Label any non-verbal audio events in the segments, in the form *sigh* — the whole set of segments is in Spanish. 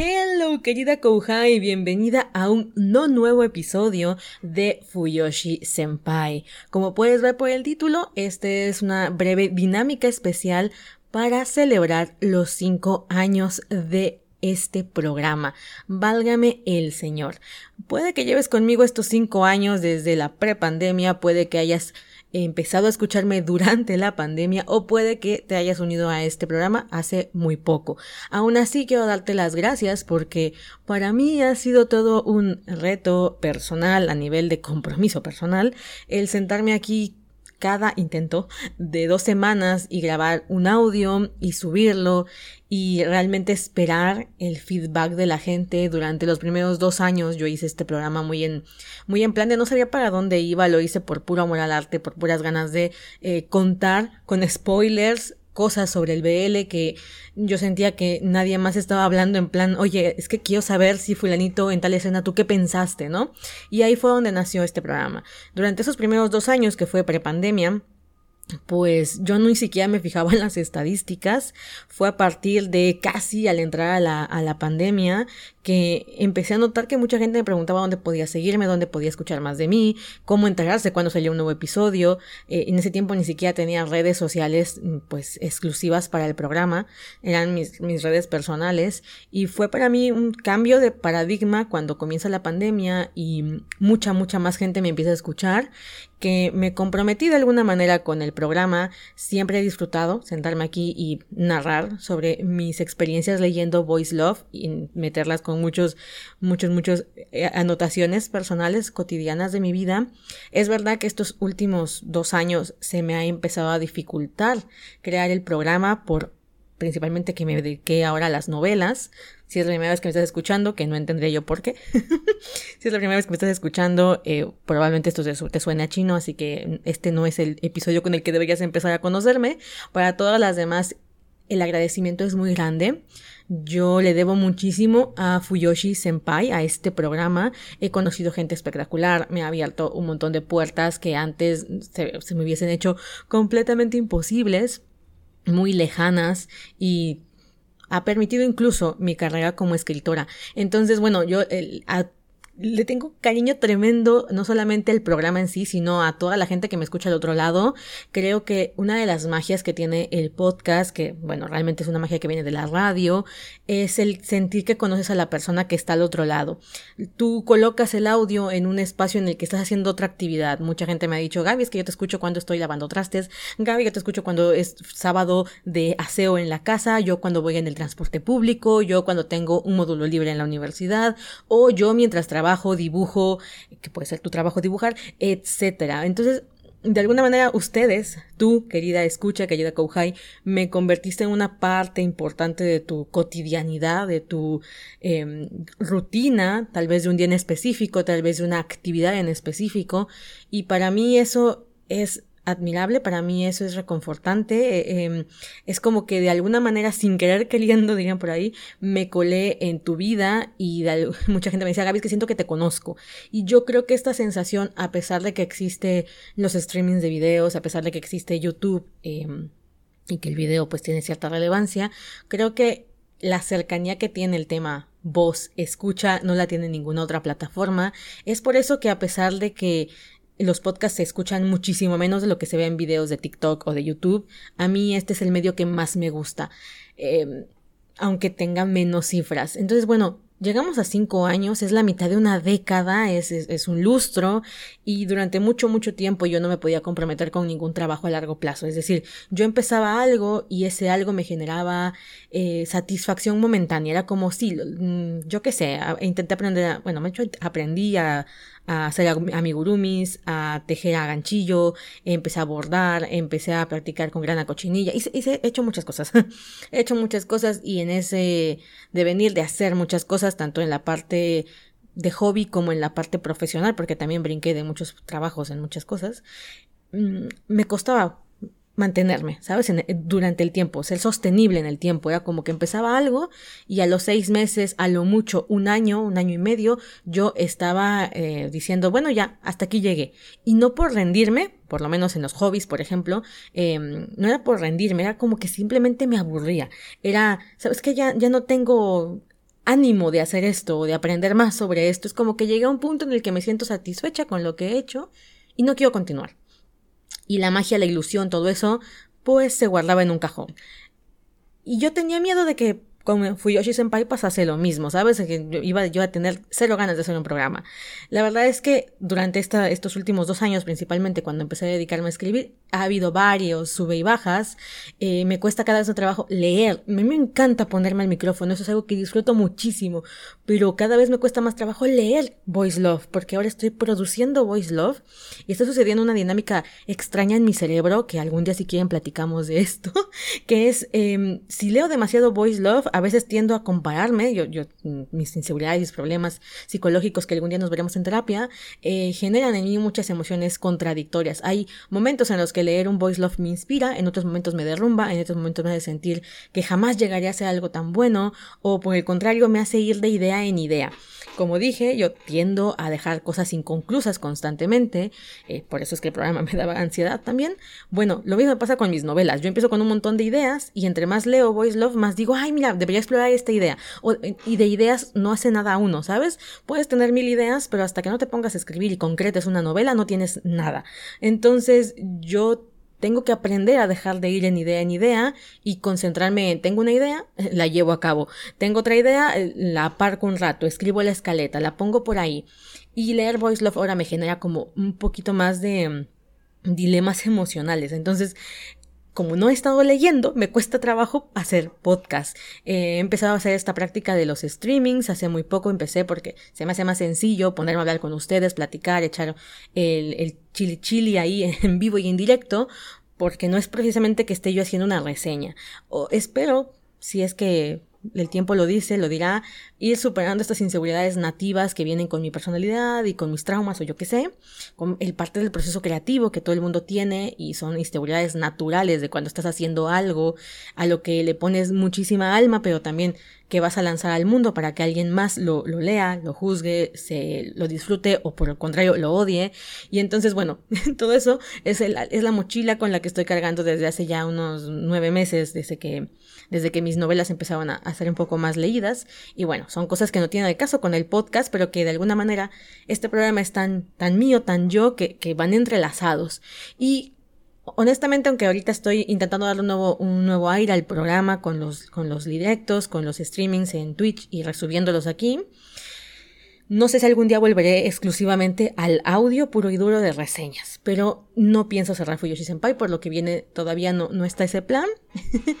Hello, querida Kouhai, bienvenida a un no nuevo episodio de Fuyoshi Senpai. Como puedes ver por el título, este es una breve dinámica especial para celebrar los cinco años de este programa. Válgame el Señor. Puede que lleves conmigo estos cinco años desde la prepandemia, puede que hayas empezado a escucharme *laughs* durante la pandemia o puede que te hayas unido a este programa hace muy poco. Aún así quiero darte las gracias porque para mí ha sido todo un reto personal a nivel de compromiso personal el sentarme aquí cada intento de dos semanas y grabar un audio y subirlo y realmente esperar el feedback de la gente durante los primeros dos años. Yo hice este programa muy en muy en plan de no sabía para dónde iba lo hice por puro amor al arte por puras ganas de eh, contar con spoilers cosas sobre el BL que yo sentía que nadie más estaba hablando en plan, oye, es que quiero saber si fulanito en tal escena, ¿tú qué pensaste, no? Y ahí fue donde nació este programa. Durante esos primeros dos años que fue prepandemia, pues yo ni siquiera me fijaba en las estadísticas. Fue a partir de casi al entrar a la, pandemia que empecé a notar que mucha gente me preguntaba dónde podía seguirme, dónde podía escuchar más de mí, cómo enterarse cuando salía un nuevo episodio. Eh, en ese tiempo ni siquiera tenía redes sociales mm, pues exclusivas para el programa, eran mis, mis redes personales y fue para mí un cambio de paradigma cuando comienza la pandemia y mucha, mucha más gente me empieza a escuchar que me comprometí de alguna manera con el programa. Siempre he disfrutado sentarme aquí y narrar sobre mis experiencias leyendo Voice Love y meterlas con muchos, muchos, muchos eh, anotaciones personales cotidianas de mi vida. Es verdad que estos últimos dos años se me ha empezado a dificultar crear el programa por principalmente que me dediqué ahora a las novelas. Si es la primera vez que me estás escuchando, que no entenderé yo por qué. *laughs* si es la primera vez que me estás escuchando, eh, probablemente esto te suene a chino, así que este no es el episodio con el que deberías empezar a conocerme. Para todas las demás, el agradecimiento es muy grande. Yo le debo muchísimo a Fuyoshi Senpai, a este programa. He conocido gente espectacular, me ha abierto un montón de puertas que antes se, se me hubiesen hecho completamente imposibles muy lejanas y ha permitido incluso mi carrera como escritora. Entonces, bueno, yo el, le tengo cariño tremendo, no solamente al programa en sí, sino a toda la gente que me escucha al otro lado. Creo que una de las magias que tiene el podcast, que bueno, realmente es una magia que viene de la radio, es el sentir que conoces a la persona que está al otro lado. Tú colocas el audio en un espacio en el que estás haciendo otra actividad. Mucha gente me ha dicho, Gaby, es que yo te escucho cuando estoy lavando trastes. Gaby, yo te escucho cuando es sábado de aseo en la casa. Yo cuando voy en el transporte público. Yo cuando tengo un módulo libre en la universidad. O yo mientras trabajo trabajo, dibujo, que puede ser tu trabajo dibujar, etcétera. Entonces, de alguna manera ustedes, tú, querida escucha, querida Kouhai, me convertiste en una parte importante de tu cotidianidad, de tu em, rutina, tal vez de un día en específico, tal vez de una actividad en específico, y para mí eso es admirable, para mí eso es reconfortante, eh, em, es como que de alguna manera sin querer queriendo, dirían por ahí, me colé en tu vida y *laughs* mucha gente me decía, Gaby, que siento que te conozco. Y yo creo que esta sensación, a pesar de que existe los streamings de videos, a pesar de que existe YouTube em, y que el video pues tiene cierta relevancia, creo que la cercanía que tiene el tema voz, escucha, no la tiene ninguna otra plataforma. Es por eso que a pesar de que los podcasts se escuchan muchísimo menos de lo que se ve en videos de TikTok o de YouTube. A mí este es el medio que más me gusta, em, aunque tenga menos cifras. Entonces, bueno, llegamos a cinco años, es la mitad de una década, es, un lustro y durante mucho, mucho tiempo yo no me podía comprometer con ningún trabajo a largo plazo. Es decir, yo empezaba algo y ese algo me generaba eh, satisfacción momentánea. Era como si, mm, yo qué sé, intenté aprender, bueno, me aprendí a, a hacer amigurumis, a tejer a ganchillo, empecé a bordar, empecé a practicar con grana cochinilla, hice, hice, he hecho muchas cosas, *laughs* he hecho muchas cosas y en ese devenir de hacer muchas cosas, tanto en la parte de hobby como en la parte profesional, porque también brinqué de muchos trabajos en muchas cosas, mm, me costaba mantenerme, ¿sabes? durante el tiempo, ser sostenible en el tiempo. Era como que empezaba algo y a los seis meses, a lo mucho un año, un año y medio, yo estaba eh, diciendo, bueno, ya, hasta aquí llegué. Y no por rendirme, por lo menos en los hobbies, por ejemplo, em, no era por rendirme, era como que simplemente me aburría. Era, ¿sabes qué? Ya, ya no tengo ánimo de hacer esto o de aprender más sobre esto. Es como que llegué a un punto en el que me siento satisfecha con lo que he hecho y no quiero continuar. Y la magia, la ilusión, todo eso, pues se guardaba en un cajón. Y yo tenía miedo de que con Fuyoshi Senpai pasase lo mismo, ¿sabes? Que iba yo a tener cero ganas de hacer un programa. La verdad es que durante esta, estos últimos dos años, principalmente cuando empecé a dedicarme a escribir, ha habido varios sube y bajas. Eh, me cuesta cada vez un trabajo leer. Me encanta ponerme al micrófono, eso es algo que disfruto muchísimo. Pero cada vez me cuesta más trabajo leer Voice Love, porque ahora estoy produciendo Voice Love y está sucediendo una dinámica extraña en mi cerebro, que algún día si quieren platicamos de esto, *laughs* que es em, si leo demasiado Voice Love, a veces tiendo a compararme, yo, yo, mis inseguridades, mis problemas psicológicos que algún día nos veremos en terapia, eh, generan en mí muchas emociones contradictorias. Hay momentos en los que leer un voice love me inspira, en otros momentos me derrumba, en otros momentos me hace sentir que jamás llegaría a ser algo tan bueno, o por el contrario me hace ir de idea en idea. Como dije, yo tiendo a dejar cosas inconclusas constantemente, eh, por eso es que el programa *laughs* me daba ansiedad también. Bueno, lo mismo pasa con mis novelas. Yo empiezo con un montón de ideas y entre más leo Voice Love, más digo, ay, mira, debería explorar esta idea. y de ideas no hace nada uno, ¿sabes? Puedes tener mil ideas, pero hasta que no te pongas a escribir y concretes una novela, no tienes nada. Entonces, yo tengo que aprender a dejar de ir en idea en idea y concentrarme en tengo una idea, *laughs* la llevo a cabo. Tengo otra idea, la aparco un rato, escribo la escaleta, la pongo por ahí. Y leer Voice Love ahora me genera como un poquito más de mm, dilemas *laughs* emocionales. Entonces, como no he estado leyendo, me cuesta trabajo hacer podcast. he empezado a hacer esta práctica de los streamings, hace muy poco empecé porque se me hace más sencillo ponerme a hablar con ustedes, platicar, echar el, el chili chili ahí *laughs* en vivo y en directo, porque no es precisamente que esté yo haciendo una reseña. O espero, si es que el tiempo lo dice, lo dirá, ir superando estas inseguridades nativas que vienen con mi personalidad y con mis traumas o yo qué sé, con el parte del proceso creativo que todo el mundo tiene y son inseguridades naturales de cuando estás haciendo algo a lo que le pones muchísima alma, pero también que vas a lanzar al mundo para que alguien más lo, lo lea, lo juzgue, se lo disfrute o por el contrario lo odie. Y entonces, bueno, *laughs* todo eso es, el, es la mochila con la que estoy cargando desde hace ya unos nueve meses, desde que, desde que mis novelas empezaban a, a ser un poco más leídas. Y bueno, son cosas que no tienen el caso con el podcast, pero que de alguna manera este programa es tan, tan mío, tan yo, que, que van entrelazados. Y honestamente, aunque ahorita estoy intentando darle un nuevo, un nuevo aire al programa con los, con los directos, con los streamings en Twitch y resubiéndolos aquí, no sé si algún día volveré exclusivamente al audio puro y duro de reseñas, pero no pienso cerrar Fuyoshi Senpai, por lo que viene todavía no, no está ese plan. *laughs*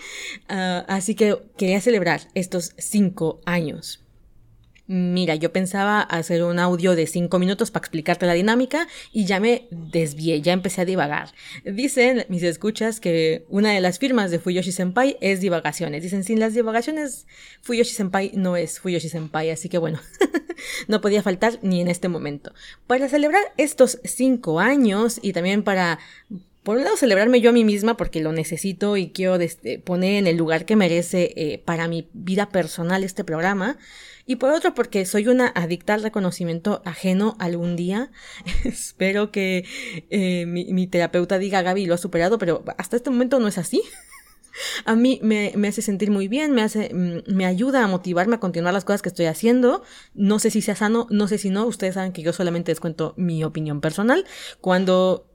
Ah, así que quería celebrar estos cinco años. Mira, yo pensaba hacer un audio de cinco minutos para explicarte la dinámica y ya me desvié, ya empecé a divagar. Dicen mis escuchas que una de las firmas de Fuyoshi Senpai es divagaciones. Dicen, sin las divagaciones, Fuyoshi Senpai no es Fuyoshi Senpai, así que bueno, *laughs* *laughs* no podía faltar ni en este momento. Para celebrar estos cinco años y también para por un lado celebrarme yo a mí misma porque lo necesito y quiero poner en el lugar que merece eh, para mi vida personal este programa y por otro porque soy una adicta al reconocimiento ajeno algún día. *laughs* Espero que eh, mi, terapeuta diga, Gaby, lo ha superado, pero hasta este momento no es así. *laughs* A mí me, me, hace sentir muy bien, me hace, mm, me ayuda a motivarme a continuar las cosas que estoy haciendo. No sé si sea sano, no sé si no. Ustedes saben que yo solamente les cuento mi opinión personal. Cuando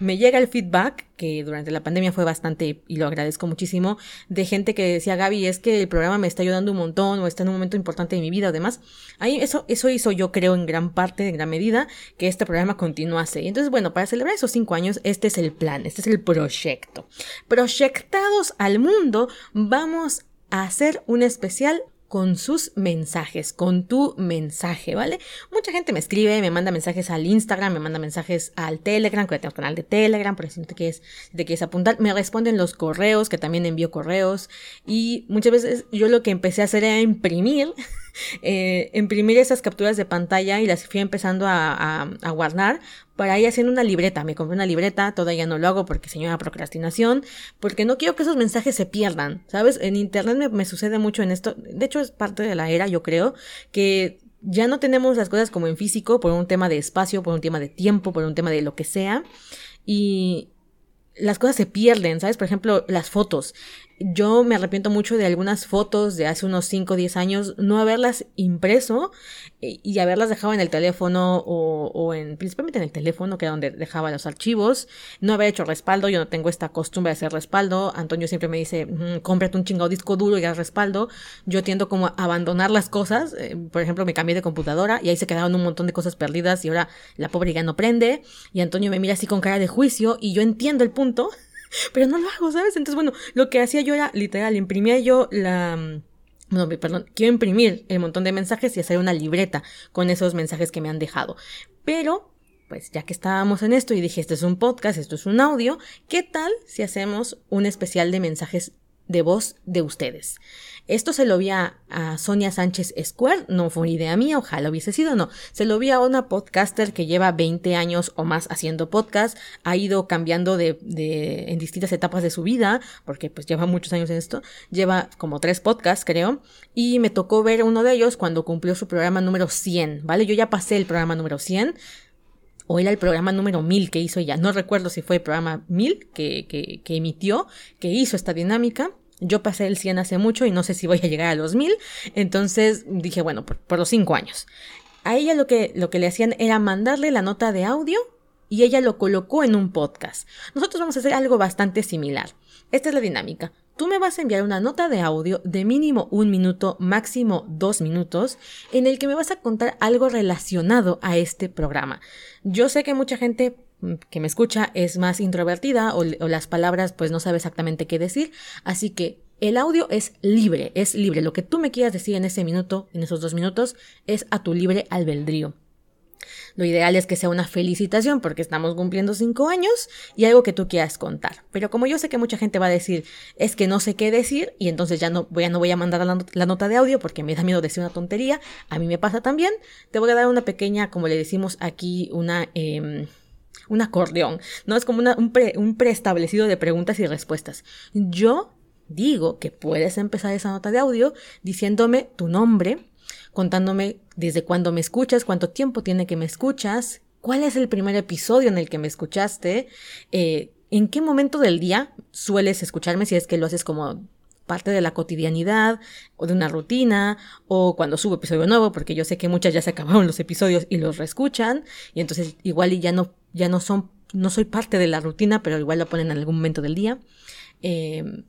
me llega el feedback, que durante la pandemia fue bastante, y lo agradezco muchísimo, de gente que decía, Gaby, es que el programa me está ayudando un montón, o está en un momento importante de mi vida, además. Ahí eso, eso hizo yo creo en gran parte, en gran medida, que este programa continuase. Y entonces, bueno, para celebrar esos cinco años, este es el plan, este es el proyecto. Proyectados al mundo, vamos a hacer un especial con sus mensajes, con tu mensaje, ¿vale? Mucha gente me escribe, me manda mensajes al Instagram, me manda mensajes al Telegram, que tengo canal de Telegram, por si te quieres, si te quieres apuntar, me responden los correos, que también envío correos, y muchas veces yo lo que empecé a hacer era imprimir *laughs* eh, imprimir esas capturas de pantalla y las fui empezando a, guardar para ir haciendo una libreta. Me compré una libreta, todavía no lo hago porque señora procrastinación, porque no quiero que esos mensajes se pierdan, ¿sabes? En internet me sucede mucho en esto, de hecho es parte de la era, yo creo, que ya no tenemos las cosas como en físico por un tema de espacio, por un tema de tiempo, por un tema de lo que sea. Y las cosas se pierden, ¿sabes? Por ejemplo, las fotos. Yo me arrepiento mucho de algunas fotos de hace unos 5 o 10 años, no haberlas impreso y haberlas dejado en el teléfono o, o, en, principalmente en el teléfono, que era donde dejaba los archivos, no haber hecho respaldo, yo no tengo esta costumbre de hacer respaldo, Antonio siempre me dice, mm, cómprate un chingado disco duro y haz respaldo, yo tiendo como a abandonar las cosas, eh, por ejemplo me cambié de computadora y ahí se quedaron un montón de cosas perdidas y ahora la pobre ya no prende y Antonio me mira así con cara de juicio y yo entiendo el punto, pero no lo hago, ¿sabes? Entonces, bueno, lo que hacía yo era literal, imprimía yo la... No, perdón, quiero imprimir el montón de mensajes y hacer una libreta con esos mensajes que me han dejado. Pero, pues ya que estábamos en esto y dije, esto es un podcast, esto es un audio, ¿qué tal si hacemos un especial de mensajes de voz de ustedes? Esto se lo vi a, Sonia Sánchez Square, no fue idea mía, ojalá hubiese sido, no. Se lo vi a una podcaster que lleva 20 años o más haciendo podcast, ha ido cambiando de, en distintas etapas de su vida, porque pues lleva muchos años en esto, lleva como tres podcasts creo, y me tocó ver uno de ellos cuando cumplió su programa número 100, ¿vale? Yo ya pasé el programa número 100, o era el programa número 1000 que hizo ella, no recuerdo si fue el programa 1000 que, que, que emitió, que hizo esta dinámica, yo pasé el 100 hace mucho y no sé si voy a llegar a los 1000, entonces dije, bueno, por, los 5 años. A ella lo que, lo que le hacían era mandarle la nota de audio y ella lo colocó en un podcast. Nosotros vamos a hacer algo bastante similar. Esta es la dinámica. Tú me vas a enviar una nota de audio de mínimo un minuto, máximo dos minutos, en el que me vas a contar algo relacionado a este programa. Yo sé que mucha gente que me escucha es más introvertida o, las palabras pues no sabe exactamente qué decir, así que el audio es libre, es libre. Lo que tú me quieras decir en ese minuto, en esos dos minutos, es a tu libre albedrío. Lo ideal es que sea una felicitación porque estamos cumpliendo cinco años y algo que tú quieras contar. Pero como yo sé que mucha gente va a decir es que no sé qué decir y entonces ya no voy a, no voy a mandar la, nota de audio porque me da miedo decir una tontería, a mí me pasa también, te voy a dar una pequeña, como le decimos aquí, una... Eh, un acordeón, ¿no? Es como un, un preestablecido de preguntas y respuestas. Yo digo que puedes empezar esa nota de audio diciéndome tu nombre, contándome desde cuándo me escuchas, cuánto tiempo tiene que me escuchas, cuál es el primer episodio en el que me escuchaste, eh, en qué momento del día sueles escucharme si es que lo haces como parte de la cotidianidad o de una rutina o cuando subo episodio nuevo porque yo sé que muchas ya se acabaron los episodios y los reescuchan y entonces igual y ya no ya no son no soy parte de la rutina pero igual lo ponen en algún momento del día. Eh,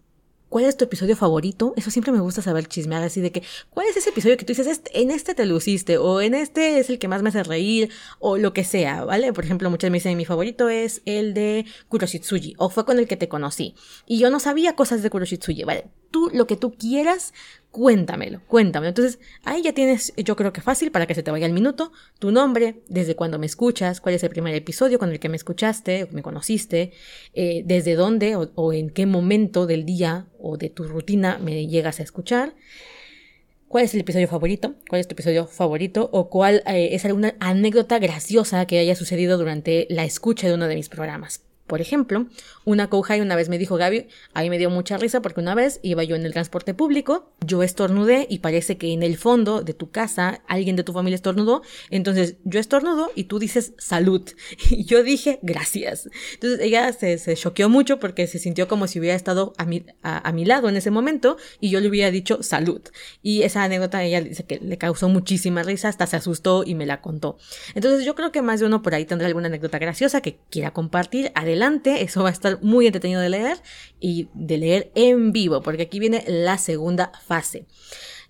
¿Cuál es tu episodio favorito? Eso siempre me gusta saber chismear así de que, ¿cuál es ese episodio que tú dices, este, en este te luciste, o en este es el que más me hace reír, o lo que sea, ¿vale? Por ejemplo, muchas me dicen, mi favorito es el de Kuroshitsuji, o fue con el que te conocí. Y yo no sabía cosas de Kuroshitsuji, ¿vale? Tú, lo que tú quieras, cuéntamelo, cuéntamelo. Entonces, ahí ya tienes, yo creo que fácil para que se te vaya el minuto, tu nombre, desde cuando me escuchas, cuál es el primer episodio con el que me escuchaste, me conociste, eh, desde dónde o, en qué momento del día o de tu rutina me llegas a escuchar. ¿Cuál es el episodio favorito? ¿Cuál es tu episodio favorito? ¿O cuál eh, es alguna anécdota graciosa que haya sucedido durante la escucha de uno de mis programas? Por ejemplo, una y una vez me dijo Gaby, ahí me dio mucha risa porque una vez iba yo en el transporte público, yo estornudé y parece que en el fondo de tu casa alguien de tu familia estornudó, entonces yo estornudo y tú dices salud. *laughs* Y yo dije gracias. Entonces ella se, se choqueó mucho porque se sintió como si hubiera estado a mi, a, mi lado en ese momento y yo le hubiera dicho salud. Y esa anécdota ella dice que le causó muchísima risa, hasta se asustó y me la contó. Entonces yo creo que más de uno por ahí tendrá alguna anécdota graciosa que quiera compartir. Adelante eso va a estar muy entretenido de leer y de leer en vivo, porque aquí viene la segunda fase.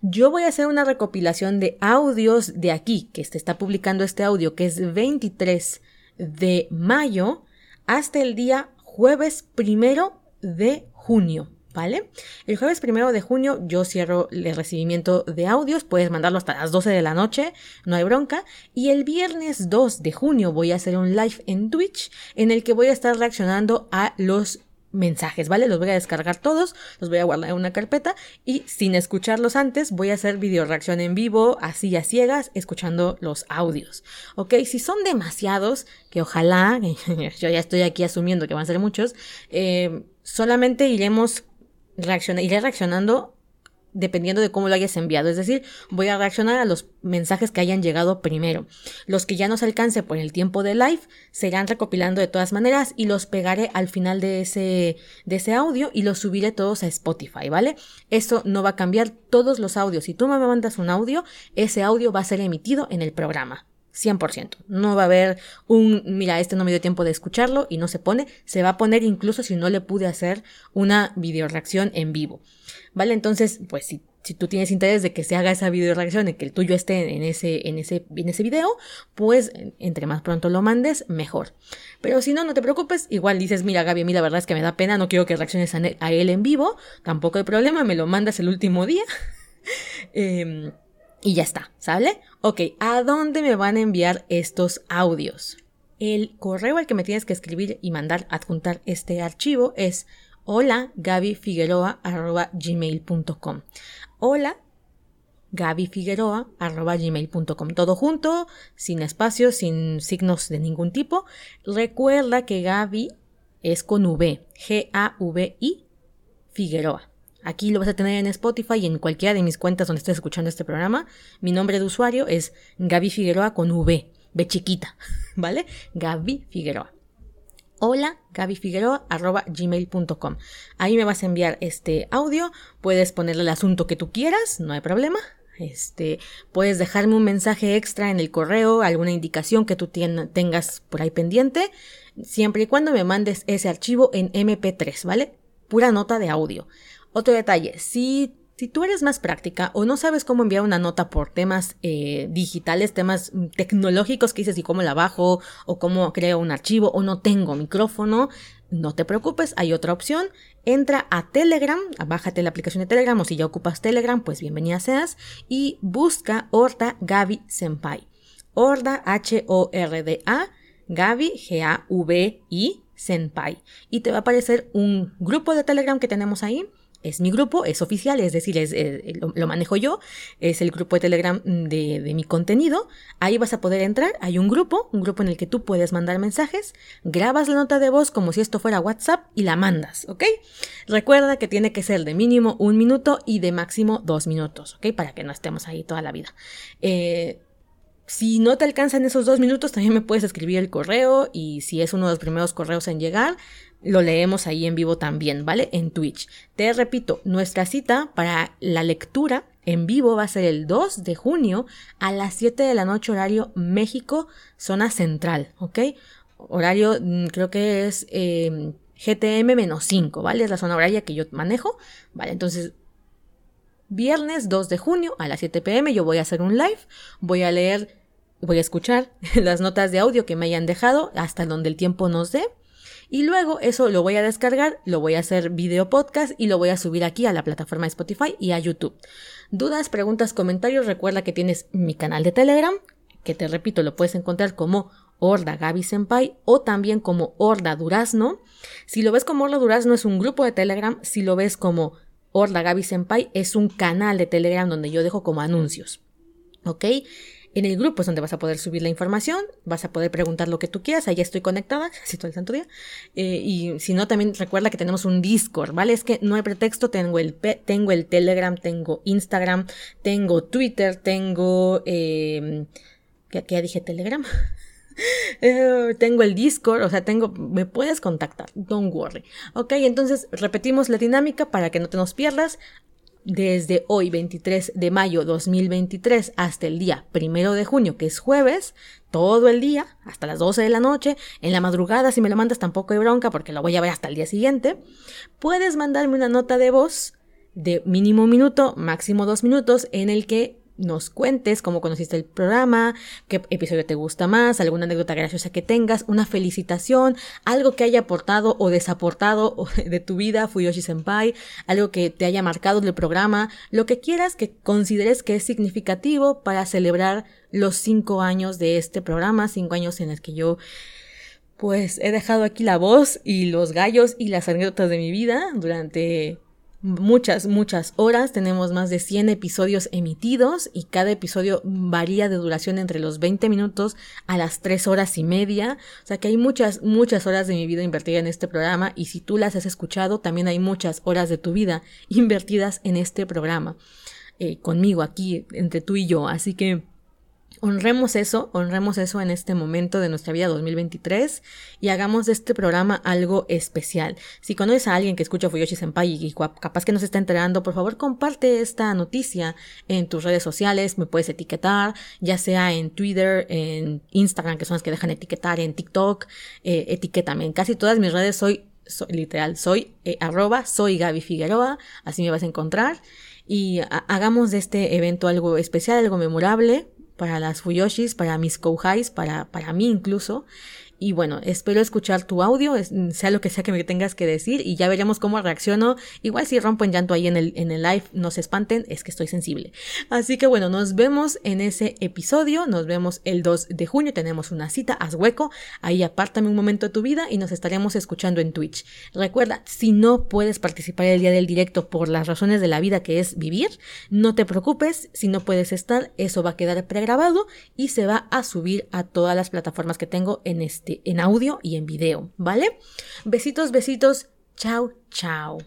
Yo voy a hacer una recopilación de audios de aquí, que se está publicando este audio, que es 23 de mayo, hasta el día jueves primero de junio. ¿Vale? El jueves primero de junio yo cierro el recibimiento de audios, puedes mandarlo hasta las 12 de la noche, no hay bronca. Y el viernes 2 de junio voy a hacer un live en Twitch en el que voy a estar reaccionando a los mensajes, ¿vale? Los voy a descargar todos, los voy a guardar en una carpeta y sin escucharlos antes voy a hacer video reacción en vivo, así a ciegas, escuchando los audios, ¿ok? Si son demasiados, que ojalá, *laughs* yo ya estoy aquí asumiendo que van a ser muchos, eh, solamente iremos iré reaccionando dependiendo de cómo lo hayas enviado. Es decir, voy a reaccionar a los mensajes que hayan llegado primero. Los que ya no se alcance por el tiempo de live serán recopilando de todas maneras y los pegaré al final de ese, de ese audio y los subiré todos a Spotify, ¿vale? Eso no va a cambiar todos los audios. Si tú me mandas un audio, ese audio va a ser emitido en el programa. 100%. No va a haber un, mira, este no me dio tiempo de escucharlo y no se pone. Se va a poner incluso si no le pude hacer una video reacción en vivo. ¿Vale? Entonces, pues si, si tú tienes interés de que se haga esa video reacción, de que el tuyo esté en ese, en ese, en ese video, pues entre más pronto lo mandes, mejor. Pero si no, no te preocupes. Igual dices, mira, Gaby, a mí la verdad es que me da pena, no quiero que reacciones a, él en vivo. Tampoco hay problema, me lo mandas el último día. *laughs* eh, y ya está, ¿sale? Ok, ¿a dónde me van a enviar estos audios? El correo al que me tienes que escribir y mandar adjuntar este archivo es hola gmail.com Hola gmail.com Todo junto, sin espacios, sin signos de ningún tipo. Recuerda que Gaby es con V, G-A-V-I, Figueroa. Aquí lo vas a tener en Spotify y en cualquiera de mis cuentas donde estés escuchando este programa. Mi nombre de usuario es Gaby Figueroa con V, V chiquita, *laughs* ¿vale? Gaby Figueroa. Hola, Figueroa, arroba gmail.com. Ahí me vas a enviar este audio, puedes ponerle el asunto que tú quieras, no hay problema. Este, puedes dejarme un mensaje extra en el correo, alguna indicación que tú tengas por ahí pendiente, siempre y cuando me mandes ese archivo en MP3, ¿vale? Pura nota de audio. Otro detalle, si, si tú eres más práctica o no sabes cómo enviar una nota por temas eh, digitales, temas tecnológicos que dices y cómo la bajo o cómo creo un archivo o no tengo micrófono, no te preocupes, hay otra opción. Entra a Telegram, bájate la aplicación de Telegram o si ya ocupas Telegram, pues bienvenida seas y busca Horda Gaby Senpai. Horda H-O-R-D-A, Gaby G-A-V-I Senpai. Y te va a aparecer un grupo de Telegram que tenemos ahí es mi grupo, es oficial, es decir, es, eh, lo, manejo yo, es el grupo de Telegram de, de, mi contenido. Ahí vas a poder entrar, hay un grupo, un grupo en el que tú puedes mandar mensajes, grabas la nota de voz como si esto fuera WhatsApp y la mandas, ¿ok? Recuerda que tiene que ser de mínimo un minuto y de máximo dos minutos, ¿ok? Para que no estemos ahí toda la vida. Eh, si no te alcanzan esos dos minutos, también me puedes escribir el correo y si es uno de los primeros correos en llegar, lo leemos ahí en vivo también, ¿vale? En Twitch. Te repito, nuestra cita para la lectura en vivo va a ser el 2 de junio a las 7 de la noche horario México, zona central, ¿ok? Horario mm, creo que es em, GTM-5, ¿vale? Es la zona horaria que yo manejo, ¿vale? Entonces viernes 2 de junio a las 7 pm yo voy a hacer un live, voy a leer, voy a escuchar *laughs* las notas de audio que me hayan dejado hasta donde el tiempo nos dé. Y luego eso lo voy a descargar, lo voy a hacer video podcast y lo voy a subir aquí a la plataforma de Spotify y a YouTube. Dudas, preguntas, comentarios, recuerda que tienes mi canal de Telegram, que te repito, lo puedes encontrar como Horda Gaby Senpai o también como Horda Durazno. Si lo ves como Horda Durazno es un grupo de Telegram, si lo ves como Horda Gaby Senpai es un canal de Telegram donde yo dejo como anuncios. ¿Ok? En el grupo es donde vas a poder subir la información, vas a poder preguntar lo que tú quieras, ahí estoy conectada, *laughs* casi todo el santo día. Eh, y si no, también recuerda que tenemos un Discord, ¿vale? Es que no hay pretexto, tengo el, tengo el Telegram, tengo Instagram, tengo Twitter, tengo... Eh, ¿qué, ¿Qué dije? Telegram. *laughs* Eh, tengo el Discord, o sea, tengo, me puedes contactar, don't worry. Ok, entonces repetimos la dinámica para que no te nos pierdas. Desde hoy, 23 de mayo 2023, hasta el día primero de junio, que es jueves, todo el día, hasta las 12 de la noche, en la madrugada, si me lo mandas tampoco hay bronca porque lo voy a ver hasta el día siguiente, puedes mandarme una nota de voz de mínimo minuto, máximo dos minutos, en el que nos cuentes cómo conociste el programa, qué episodio te gusta más, alguna anécdota graciosa que tengas, una felicitación, algo que haya aportado o desaportado *laughs* de tu vida, Fuyoshi Senpai, algo que te haya marcado del programa, lo que quieras que consideres que es significativo para celebrar los cinco años de este programa, cinco años en los que yo pues he dejado aquí la voz y los gallos y las anécdotas de mi vida durante muchas, muchas horas. Tenemos más de 100 episodios emitidos y cada episodio varía de duración entre los 20 minutos a las 3 horas y media. O sea que hay muchas, muchas horas de mi vida invertida en este programa y si tú las has escuchado, también hay muchas horas de tu vida *laughs* invertidas en este programa. Eh, conmigo aquí, entre tú y yo. Así que honremos eso, honremos eso en este momento de nuestra vida 2023 y hagamos de este programa algo especial. Si conoces a alguien que escucha Fuyoshi Senpai y capaz que no se está enterando, por favor comparte esta noticia en tus redes sociales, me puedes etiquetar, ya sea en Twitter, en Instagram, que son las que dejan etiquetar, en TikTok, eh, etiquétame. En casi todas mis redes soy, literal, soy eh, arroba, soy Gaby Figueroa, así me vas a encontrar. Y hagamos de este evento algo especial, algo memorable para las Fuyoshis, para mis Kouhais, para, para mí incluso. Y bueno, espero escuchar tu audio, sea lo que sea que me tengas que decir, y ya veremos cómo reacciono. Igual si rompo en llanto ahí en el, en el live, no se espanten, es que estoy sensible. Así que bueno, nos vemos en ese episodio, nos vemos el 2 de junio, tenemos una cita, haz hueco, ahí apártame un momento de tu vida y nos estaremos escuchando en Twitch. Recuerda, si no puedes participar el día del directo por las razones de la vida que es vivir, no te preocupes, si no puedes estar, eso va a quedar pregrabado y se va a subir a todas las plataformas que tengo en este en audio y en video, ¿vale? Besitos, besitos, chao, chao.